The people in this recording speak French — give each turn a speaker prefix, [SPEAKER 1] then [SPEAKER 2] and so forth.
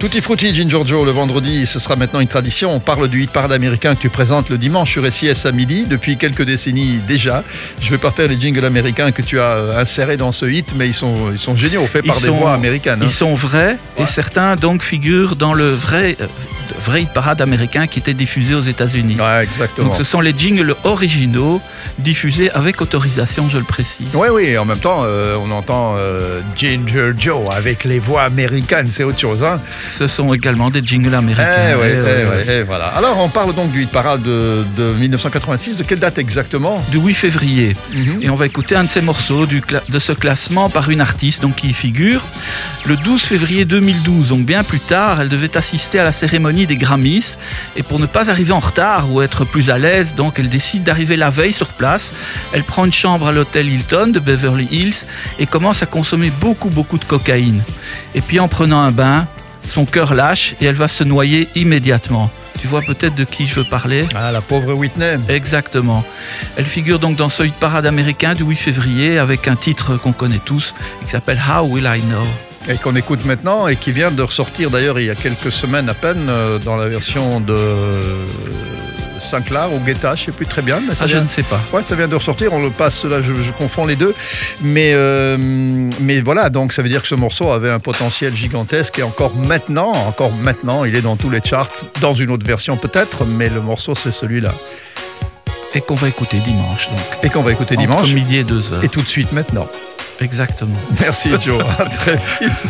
[SPEAKER 1] Tutti frutti, Ginger Joe, le vendredi, ce sera maintenant une tradition. On parle du hit parade américain que tu présentes le dimanche sur SIS à midi depuis quelques décennies déjà. Je ne vais pas faire les jingles américains que tu as euh, insérés dans ce hit, mais ils sont, ils sont géniaux, faits par des voix américaines.
[SPEAKER 2] Ils hein. sont vrais et certains donc figurent dans le vrai, euh, vrai hit parade américain qui était diffusé aux États-Unis.
[SPEAKER 1] Ouais, exactement.
[SPEAKER 2] Donc ce sont les jingles originaux diffusés avec autorisation, je le précise.
[SPEAKER 1] Oui, oui, en même temps, euh, on entend Ginger Joe avec les voix américaines, c'est autre chose. Hein
[SPEAKER 2] ce sont également des jingles américains.
[SPEAKER 1] Eh eh eh voilà. Alors, on parle donc du hit parade de, 1986. De quelle date exactement?
[SPEAKER 2] Du 8 février. Mhm. Et on va écouter un de ces morceaux du, de ce classement par une artiste donc, qui y figure. Le 12 février 2012, donc bien plus tard, elle devait assister à la cérémonie des Grammys. Et pour ne pas arriver en retard ou être plus à l'aise, donc elle décide d'arriver la veille sur place. Elle prend une chambre à l'hôtel Hilton de Beverly Hills et commence à consommer beaucoup, beaucoup de cocaïne. Et puis en prenant un bain, son cœur lâche et elle va se noyer immédiatement. Tu vois peut-être de qui je veux parler?
[SPEAKER 1] Ah, la pauvre Whitney.
[SPEAKER 2] Exactement. Elle figure donc dans ce hit parade américain du 8 février avec un titre qu'on connaît tous qui s'appelle How Will I Know?
[SPEAKER 1] Et qu'on écoute maintenant et qui vient de ressortir d'ailleurs il y a quelques semaines à peine euh, dans la version de Saint-Clar ou Guetta, je ne sais plus très bien.
[SPEAKER 2] Mais ça ah, je ne sais pas.
[SPEAKER 1] Ouais, ça vient de ressortir, on le passe là, je, confonds les deux. Mais, euh, mais voilà, donc ça veut dire que ce morceau avait un potentiel gigantesque et encore maintenant, encore maintenant, il est dans tous les charts, dans une autre version peut-être, mais le morceau c'est celui-là.
[SPEAKER 2] Et qu'on va écouter dimanche donc.
[SPEAKER 1] Et qu'on va écouter dimanche.
[SPEAKER 2] Midi et deux heures.
[SPEAKER 1] Et tout de suite maintenant.
[SPEAKER 2] Exactement.
[SPEAKER 1] Merci Joe, à très vite.